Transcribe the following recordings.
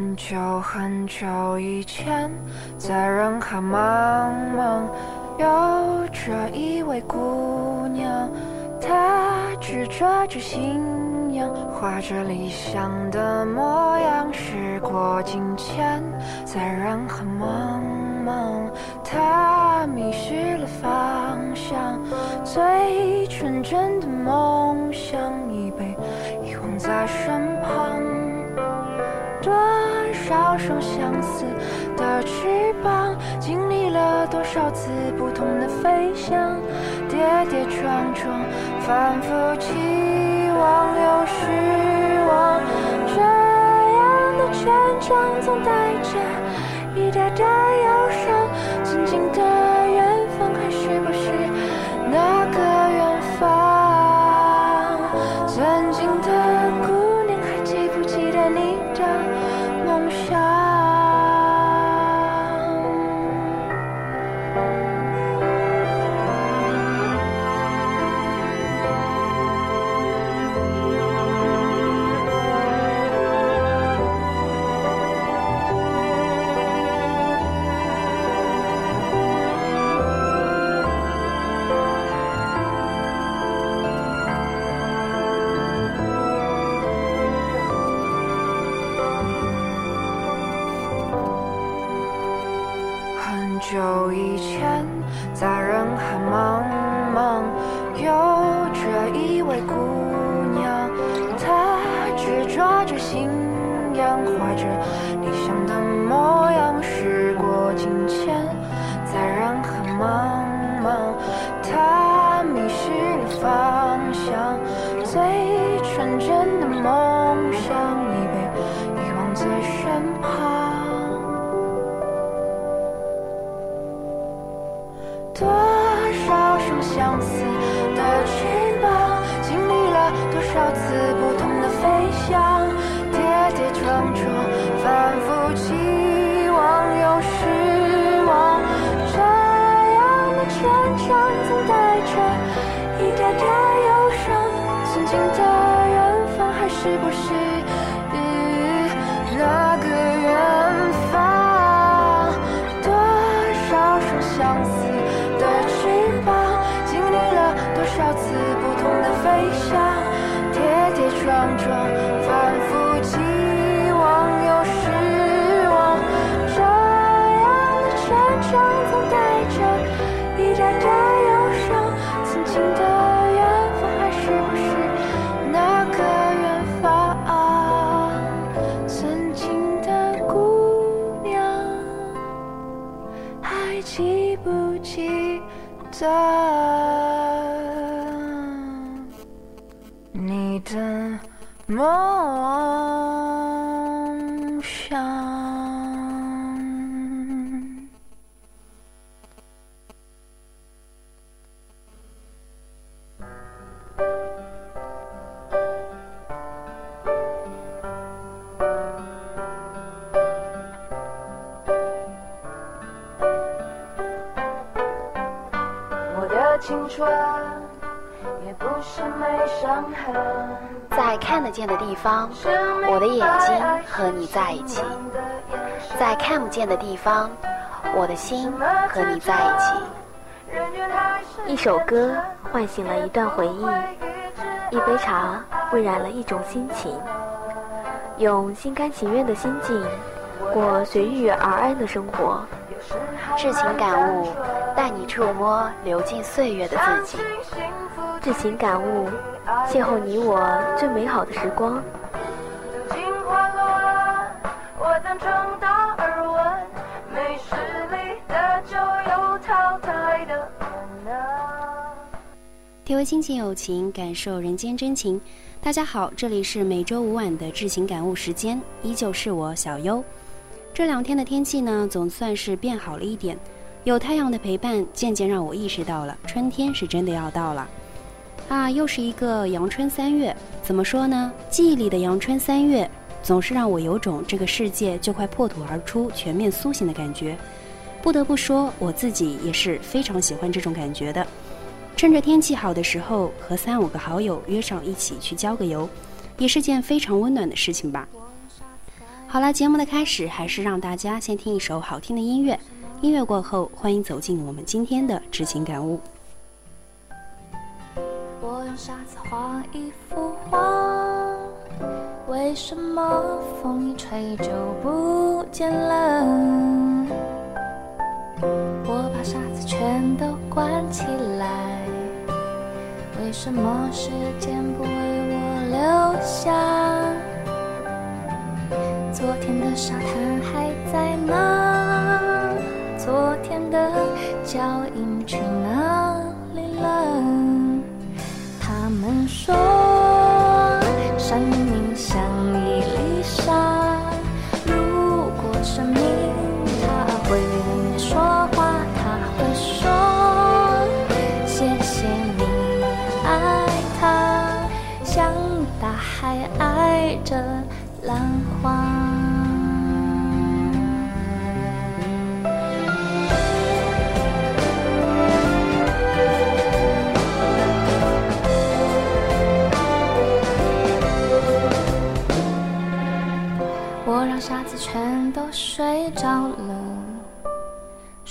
很久很久以前，在人海茫茫，有着一位姑娘，她执着着信仰，画着理想的模样。时过境迁，在人海茫茫，她迷失了方向，最纯真的梦想已被遗忘在身旁。多少双相似的翅膀，经历了多少次不同的飞翔，跌跌撞撞，反复期望又失望。这样的成长总带着一点点忧伤，飞翔，跌跌撞撞，反复期望又失望。这样的成长总带着一点点忧伤，曾经的远方还是不是那个远方？曾经的姑娘。还记不记得梦方，我的眼睛和你在一起；在看不见的地方，我的心和你在一起。一首歌唤醒了一段回忆，一杯茶温染了一种心情。用心甘情愿的心境，过随遇而安的生活。至情感悟，带你触摸流进岁月的自己。至情感悟，邂逅你我最美好的时光。体会亲情友情，感受人间真情。大家好，这里是每周五晚的至情感悟时间，依旧是我小优。这两天的天气呢，总算是变好了一点，有太阳的陪伴，渐渐让我意识到了春天是真的要到了。啊，又是一个阳春三月，怎么说呢？记忆里的阳春三月，总是让我有种这个世界就快破土而出、全面苏醒的感觉。不得不说，我自己也是非常喜欢这种感觉的。趁着天气好的时候，和三五个好友约上一起去郊个游，也是件非常温暖的事情吧。好了，节目的开始还是让大家先听一首好听的音乐。音乐过后，欢迎走进我们今天的知情感悟。我用沙子画一幅画，为什么风一吹就不见了？我把沙子全都关起来，为什么时间不为我留下？昨天的沙滩还在吗？昨天的脚印去哪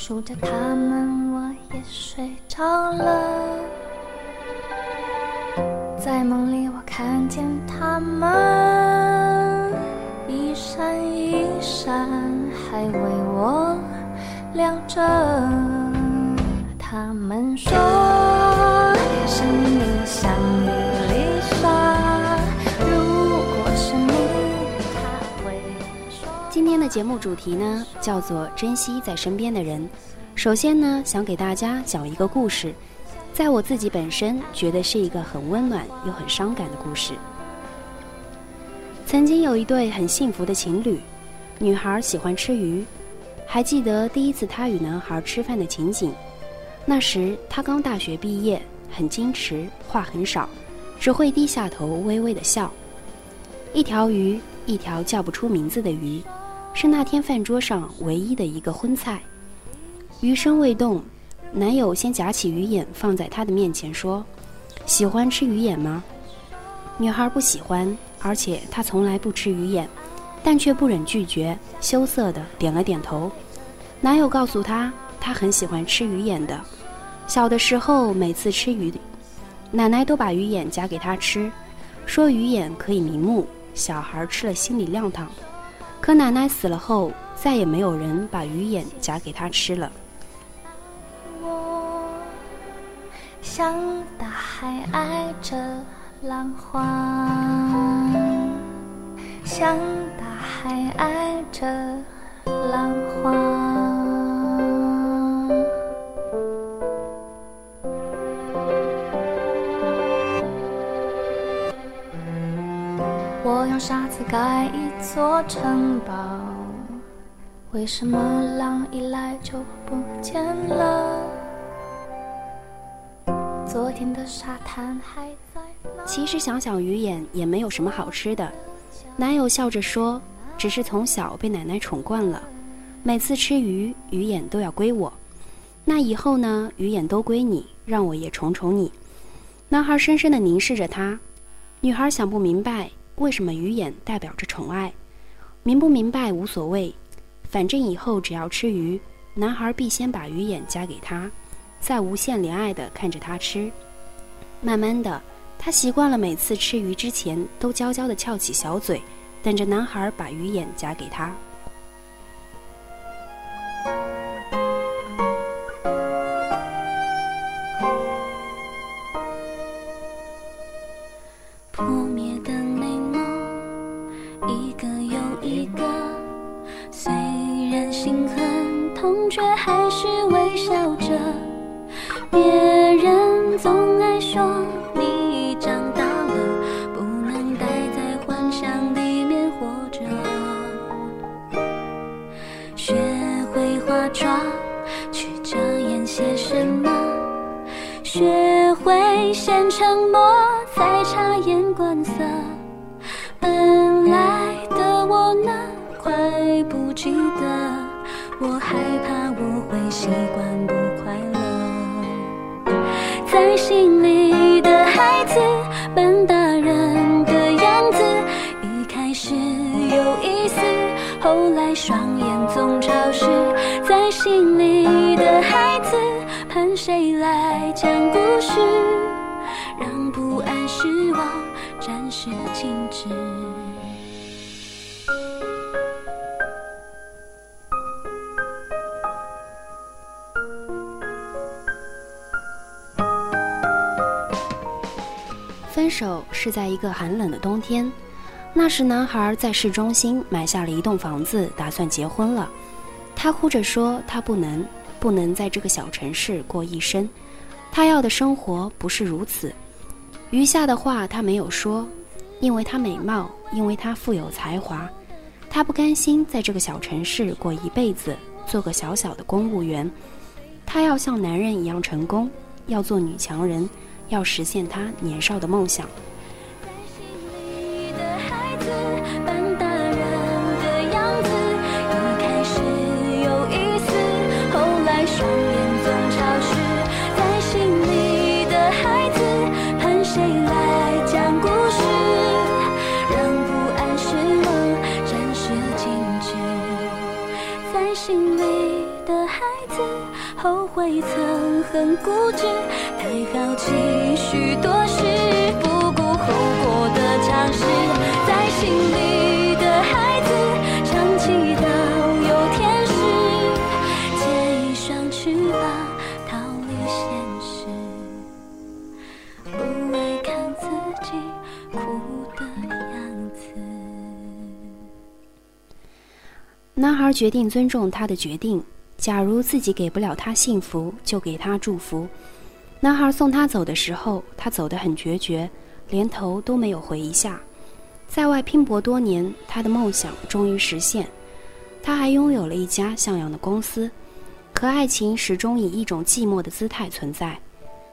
数着他们，我也睡着了。在梦里，我看见他们一闪一闪，还为我亮着。他们说，生命像一粒沙，今天的节目主题呢，叫做珍惜在身边的人。首先呢，想给大家讲一个故事，在我自己本身觉得是一个很温暖又很伤感的故事。曾经有一对很幸福的情侣，女孩喜欢吃鱼，还记得第一次她与男孩吃饭的情景。那时她刚大学毕业，很矜持，话很少，只会低下头微微的笑。一条鱼，一条叫不出名字的鱼。是那天饭桌上唯一的一个荤菜。鱼身未动，男友先夹起鱼眼放在她的面前说：“喜欢吃鱼眼吗？”女孩不喜欢，而且她从来不吃鱼眼，但却不忍拒绝，羞涩的点了点头。男友告诉她，他很喜欢吃鱼眼的。小的时候，每次吃鱼，奶奶都把鱼眼夹给他吃，说鱼眼可以明目，小孩吃了心里亮堂。可奶奶死了后，再也没有人把鱼眼夹给他吃了。我像大海爱着浪花，像大海爱着浪花。我用沙子盖一。座城堡，为什么浪一来就不见了？昨天的沙滩还在。其实想想鱼眼也没有什么好吃的。男友笑着说：“只是从小被奶奶宠惯了，每次吃鱼，鱼眼都要归我。那以后呢？鱼眼都归你，让我也宠宠你。”男孩深深地凝视着她，女孩想不明白。为什么鱼眼代表着宠爱？明不明白无所谓，反正以后只要吃鱼，男孩必先把鱼眼夹给她，再无限怜爱地看着她吃。慢慢的，她习惯了每次吃鱼之前都娇娇地翘起小嘴，等着男孩把鱼眼夹给她。手是在一个寒冷的冬天，那时男孩在市中心买下了一栋房子，打算结婚了。他哭着说：“他不能，不能在这个小城市过一生。他要的生活不是如此。”余下的话他没有说，因为他美貌，因为他富有才华。他不甘心在这个小城市过一辈子，做个小小的公务员。他要像男人一样成功，要做女强人。要实现他年少的梦想。心里的孩子，后悔曾很固执，太好奇许多事，不顾后果的尝试，在心里的孩子，常祈祷有天使借一双翅膀逃离现实，不爱看自己哭的样子。男孩决定尊重她的决定。假如自己给不了他幸福，就给他祝福。男孩送她走的时候，他走得很决绝，连头都没有回一下。在外拼搏多年，他的梦想终于实现，他还拥有了一家像样的公司。可爱情始终以一种寂寞的姿态存在。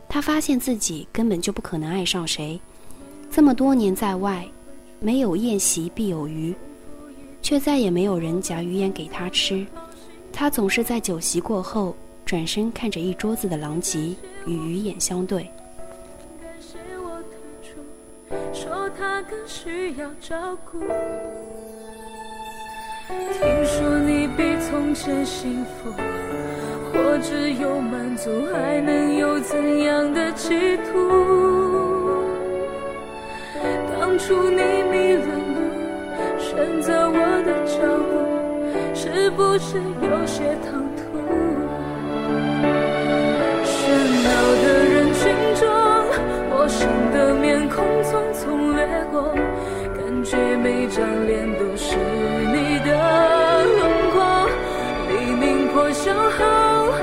他发现自己根本就不可能爱上谁。这么多年在外，没有宴席必有鱼，却再也没有人夹鱼眼给他吃。他总是在酒席过后转身看着一桌子的狼藉，与鱼眼相对。说他更需要照顾。听说你比从前幸福，或只有满足，还能有怎样的企图？当初你迷了路，选择我的脚步。不是有些唐突？喧闹的人群中，陌生的面孔匆匆掠过，感觉每张脸都是你的轮廓。黎明破晓后，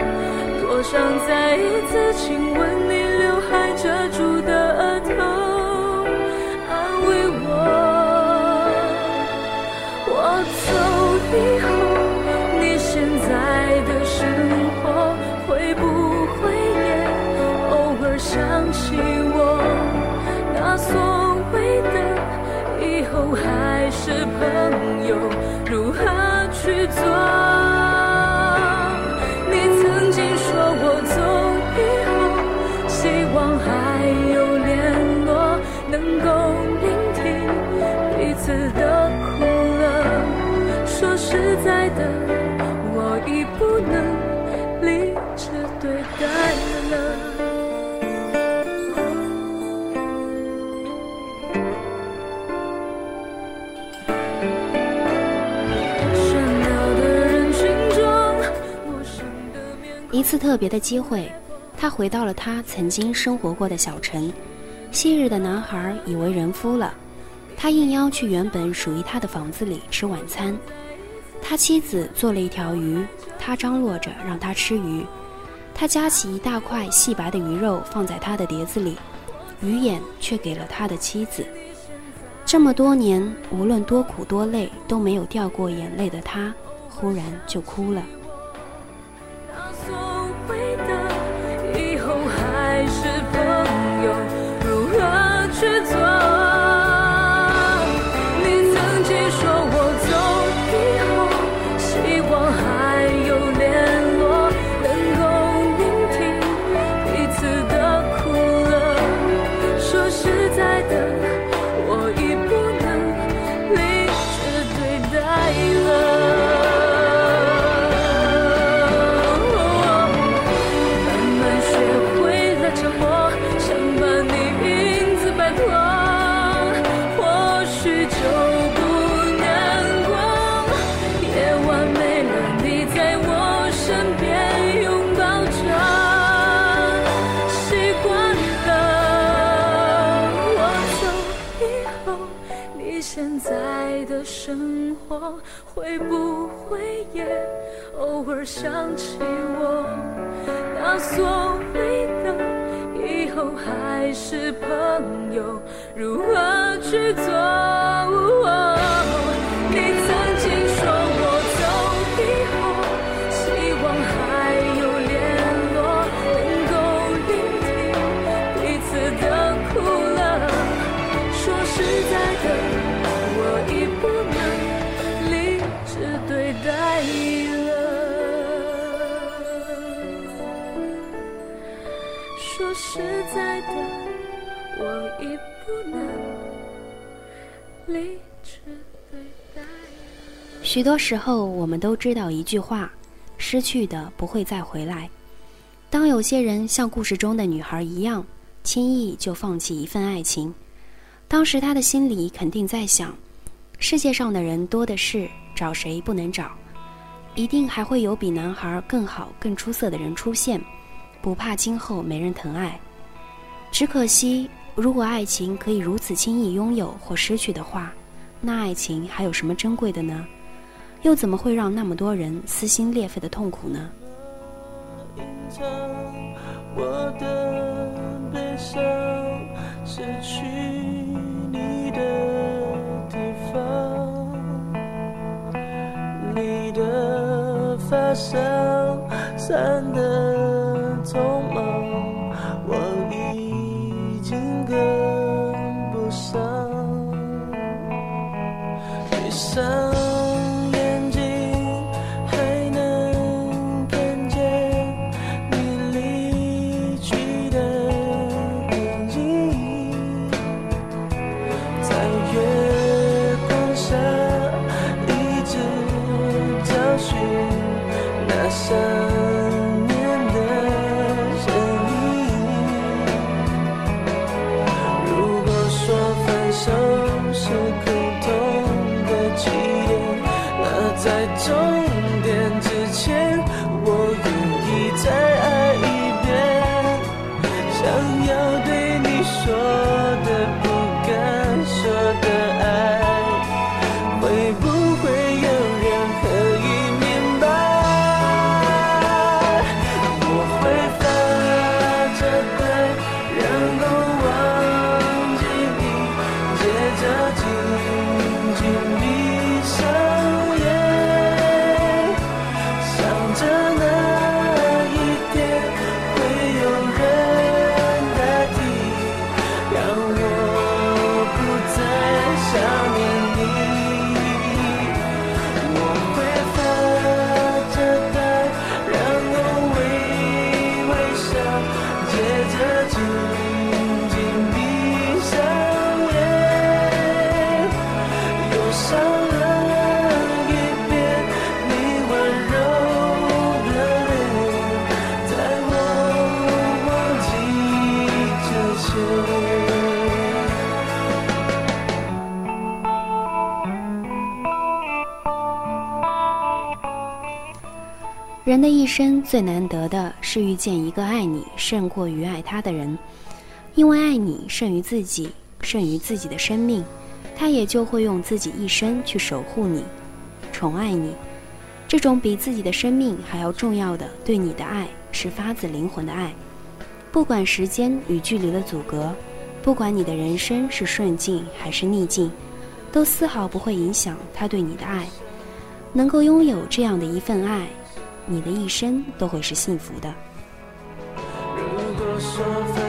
多想再一次亲吻你刘海遮住又，如何去做？一次特别的机会，他回到了他曾经生活过的小城。昔日的男孩已为人夫了，他应邀去原本属于他的房子里吃晚餐。他妻子做了一条鱼，他张罗着让他吃鱼。他夹起一大块细白的鱼肉放在他的碟子里，鱼眼却给了他的妻子。这么多年，无论多苦多累都没有掉过眼泪的他，忽然就哭了。执着实在的，我已不能理智对待。许多时候，我们都知道一句话：失去的不会再回来。当有些人像故事中的女孩一样，轻易就放弃一份爱情，当时她的心里肯定在想：世界上的人多的是，找谁不能找？一定还会有比男孩更好、更出色的人出现，不怕今后没人疼爱。只可惜，如果爱情可以如此轻易拥有或失去的话，那爱情还有什么珍贵的呢？又怎么会让那么多人撕心裂肺的痛苦呢？隐藏我的悲伤，失去你的地方，你的发梢散的人的一生最难得的是遇见一个爱你胜过于爱他的人，因为爱你胜于自己，胜于自己的生命，他也就会用自己一生去守护你，宠爱你。这种比自己的生命还要重要的对你的爱，是发自灵魂的爱。不管时间与距离的阻隔，不管你的人生是顺境还是逆境，都丝毫不会影响他对你的爱。能够拥有这样的一份爱，你的一生都会是幸福的。如果说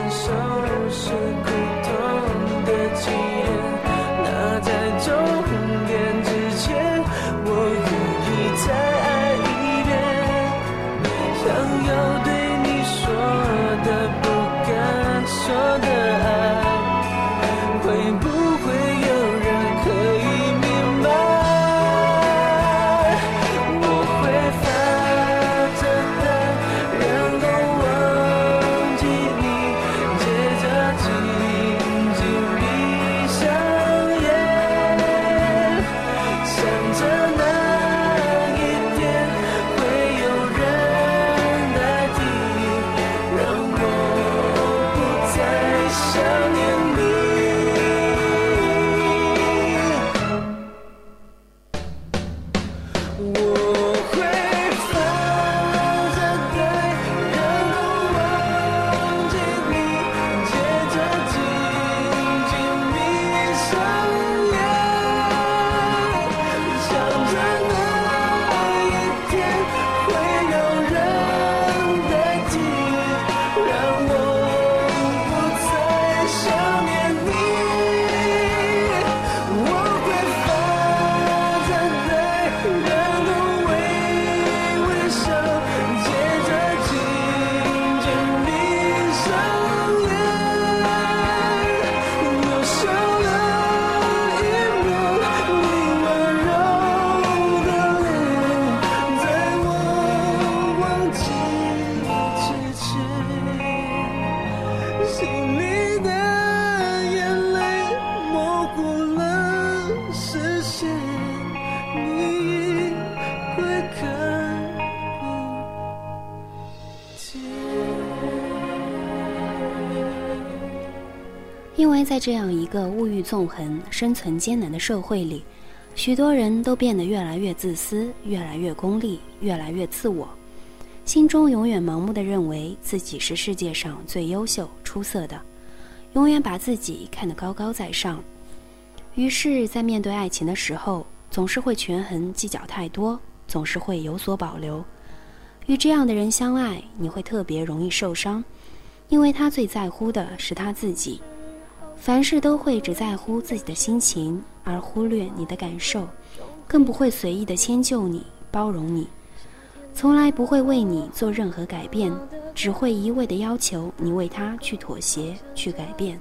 因为在这样一个物欲纵横、生存艰难的社会里，许多人都变得越来越自私，越来越功利，越来越自我，心中永远盲目的认为自己是世界上最优秀、出色的，永远把自己看得高高在上。于是，在面对爱情的时候，总是会权衡计较太多，总是会有所保留。与这样的人相爱，你会特别容易受伤，因为他最在乎的是他自己。凡事都会只在乎自己的心情，而忽略你的感受，更不会随意的迁就你、包容你，从来不会为你做任何改变，只会一味的要求你为他去妥协、去改变。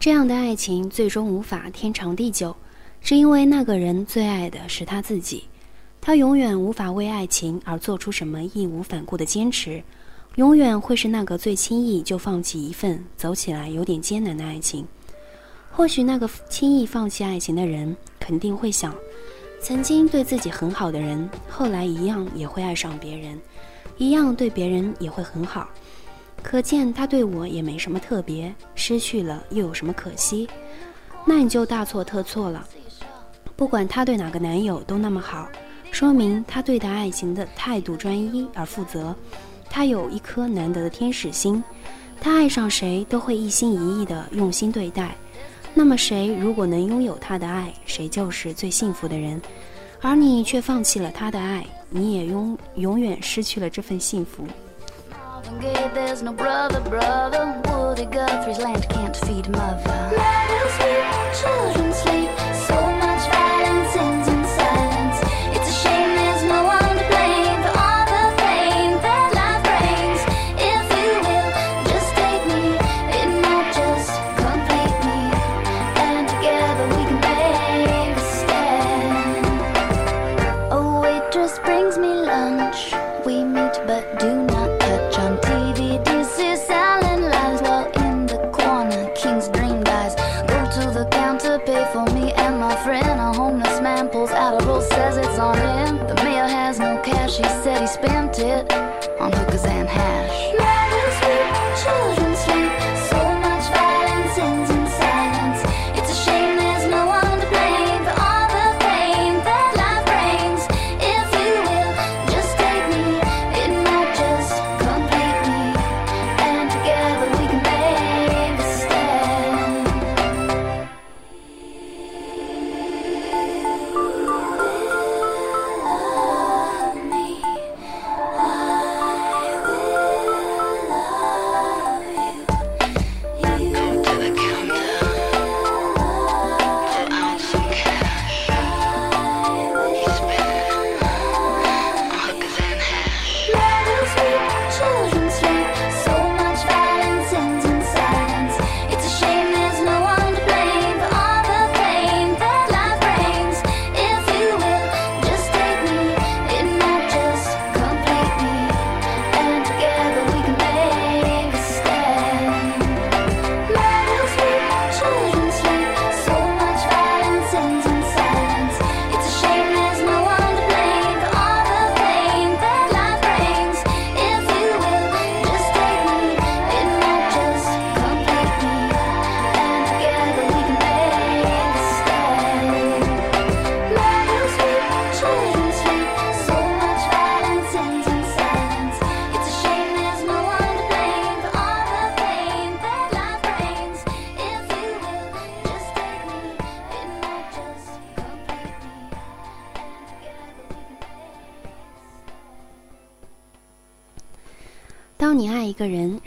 这样的爱情最终无法天长地久，是因为那个人最爱的是他自己，他永远无法为爱情而做出什么义无反顾的坚持，永远会是那个最轻易就放弃一份走起来有点艰难的爱情。或许那个轻易放弃爱情的人肯定会想，曾经对自己很好的人，后来一样也会爱上别人，一样对别人也会很好。可见他对我也没什么特别，失去了又有什么可惜？那你就大错特错了。不管他对哪个男友都那么好，说明他对待爱情的态度专一而负责，他有一颗难得的天使心，他爱上谁都会一心一意的用心对待。那么谁如果能拥有他的爱，谁就是最幸福的人。而你却放弃了他的爱，你也永永远失去了这份幸福。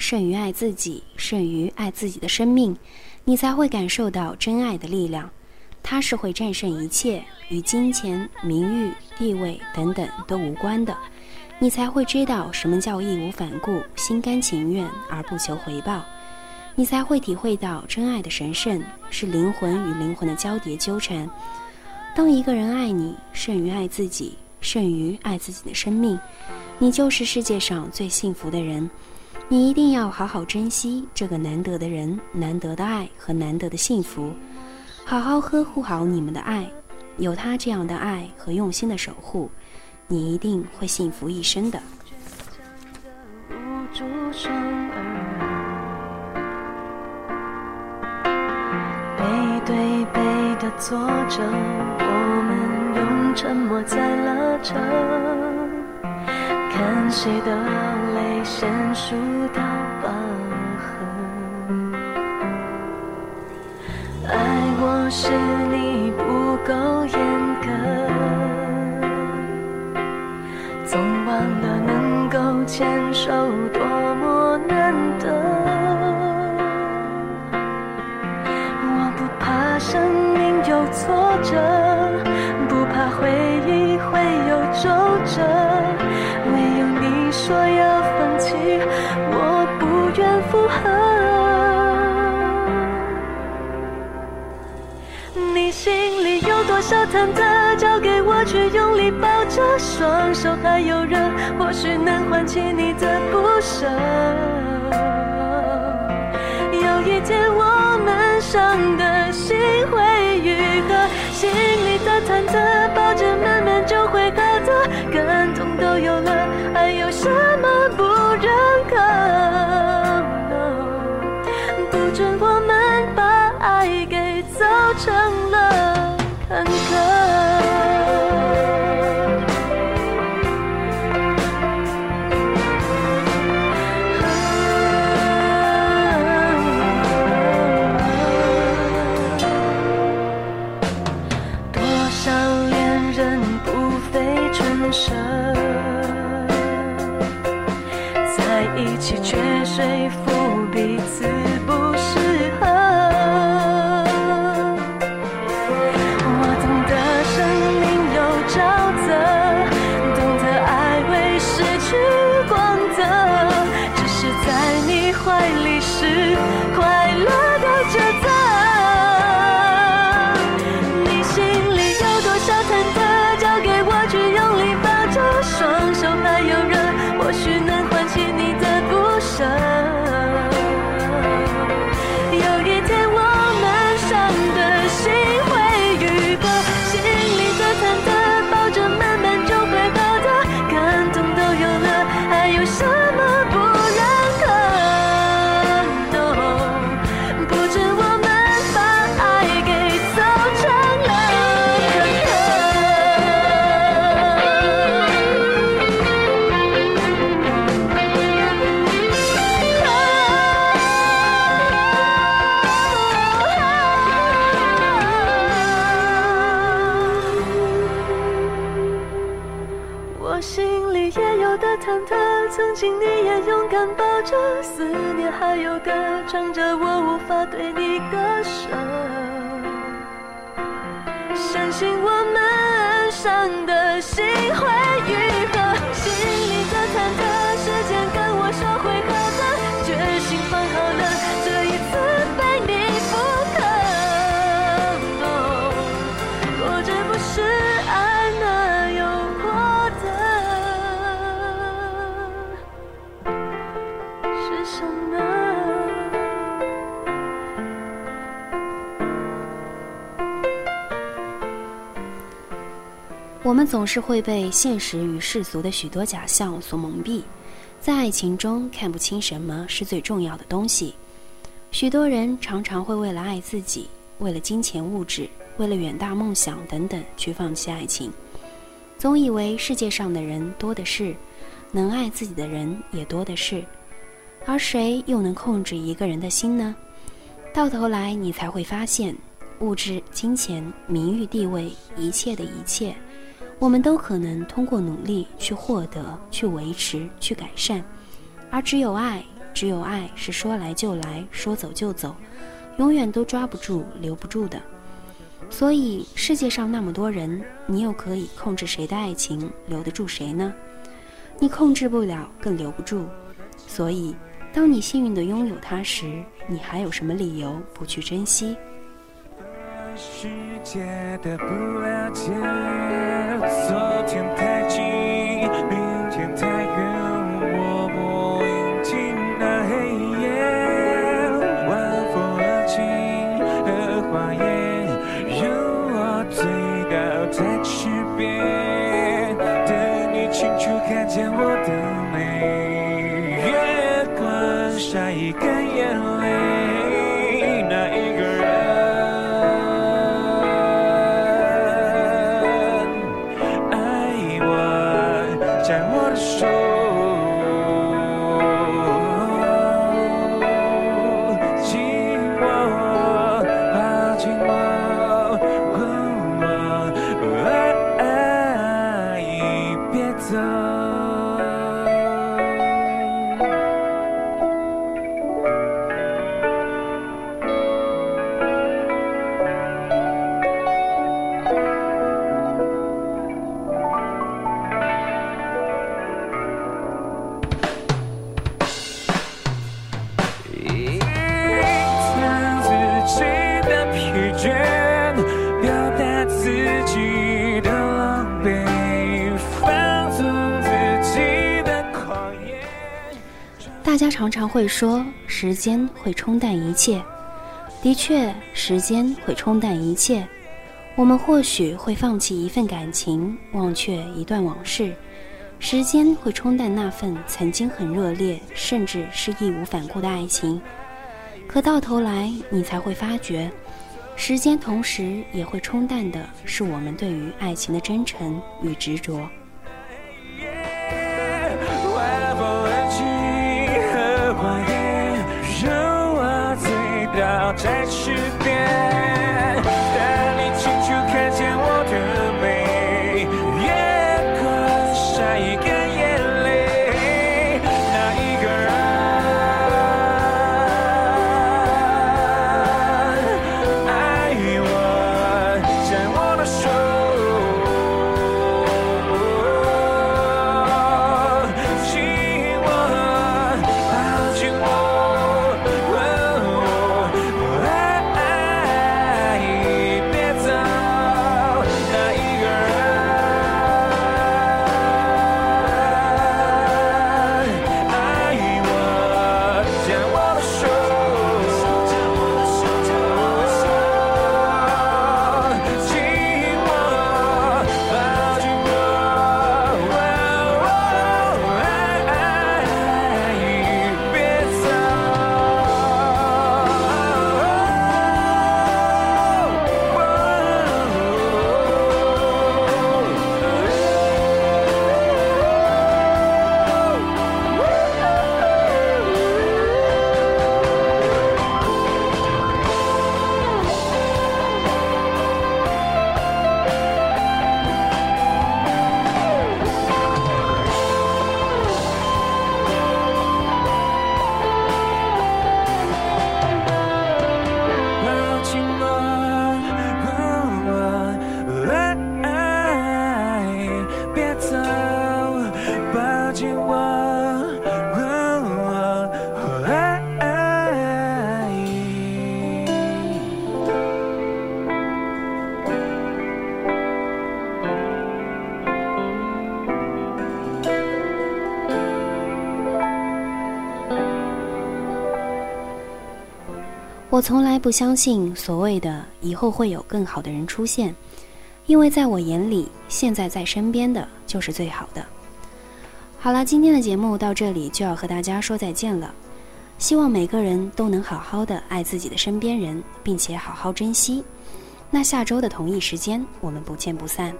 胜于爱自己，胜于爱自己的生命，你才会感受到真爱的力量。它是会战胜一切，与金钱、名誉、地位等等都无关的。你才会知道什么叫义无反顾、心甘情愿而不求回报。你才会体会到真爱的神圣是灵魂与灵魂的交叠纠缠。当一个人爱你胜于爱自己，胜于爱自己的生命，你就是世界上最幸福的人。你一定要好好珍惜这个难得的人、难得的爱和难得的幸福，好好呵护好你们的爱。有他这样的爱和用心的守护，你一定会幸福一生的。背对背的坐着，我们用沉默在拉扯，看谁的泪先数到饱和。爱我是你不够严格。总忘了能够牵手里有多少忐忑，交给我去用力抱着，双手还有热，或许能唤起你的不舍。有一天我们伤的心会愈合，心里的忐忑抱着慢慢就会好的，感动都有了，还有什么不认可？不准我们把爱给走成了我们总是会被现实与世俗的许多假象所蒙蔽，在爱情中看不清什么是最重要的东西。许多人常常会为了爱自己，为了金钱物质，为了远大梦想等等去放弃爱情，总以为世界上的人多的是，能爱自己的人也多的是，而谁又能控制一个人的心呢？到头来，你才会发现，物质、金钱、名誉、地位，一切的一切。我们都可能通过努力去获得、去维持、去改善，而只有爱，只有爱是说来就来，说走就走，永远都抓不住、留不住的。所以，世界上那么多人，你又可以控制谁的爱情，留得住谁呢？你控制不了，更留不住。所以，当你幸运地拥有它时，你还有什么理由不去珍惜？世界的不了解，昨天太会说，时间会冲淡一切。的确，时间会冲淡一切。我们或许会放弃一份感情，忘却一段往事。时间会冲淡那份曾经很热烈，甚至是义无反顾的爱情。可到头来，你才会发觉，时间同时也会冲淡的是我们对于爱情的真诚与执着。我从来不相信所谓的以后会有更好的人出现因为在我眼里现在在身边的就是最好的。好了今天的节目到这里就要和大家说再见了。希望每个人都能好好的爱自己的身边人并且好好珍惜。那下周的同一时间我们不见不散。